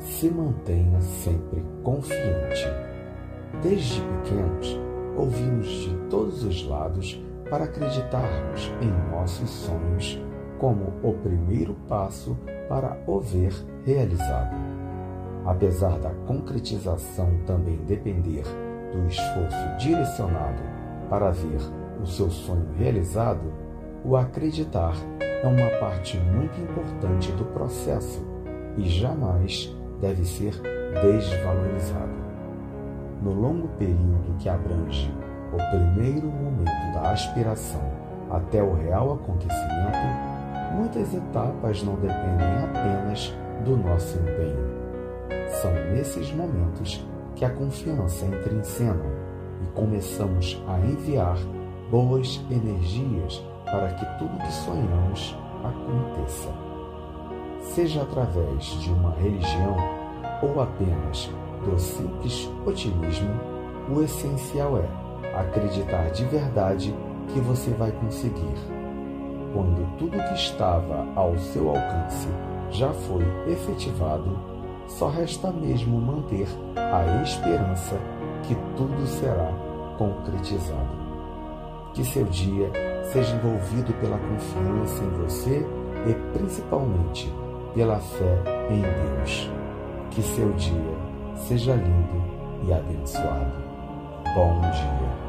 se mantenha sempre confiante. Desde pequenos, ouvimos de todos os lados para acreditarmos em nossos sonhos como o primeiro passo para o ver realizado. Apesar da concretização também depender do esforço direcionado para ver o seu sonho realizado, o acreditar é uma parte muito importante do processo e jamais deve ser desvalorizado. No longo período que abrange o primeiro momento da aspiração até o real acontecimento, muitas etapas não dependem apenas do nosso empenho. São nesses momentos que a confiança entra em cena e começamos a enviar boas energias para que tudo que sonhamos aconteça. Seja através de uma religião ou apenas do simples otimismo, o essencial é acreditar de verdade que você vai conseguir. Quando tudo que estava ao seu alcance já foi efetivado, só resta mesmo manter a esperança que tudo será concretizado. Que seu dia seja envolvido pela confiança em você e principalmente pela fé em Deus. Que seu dia seja lindo e abençoado. Bom dia.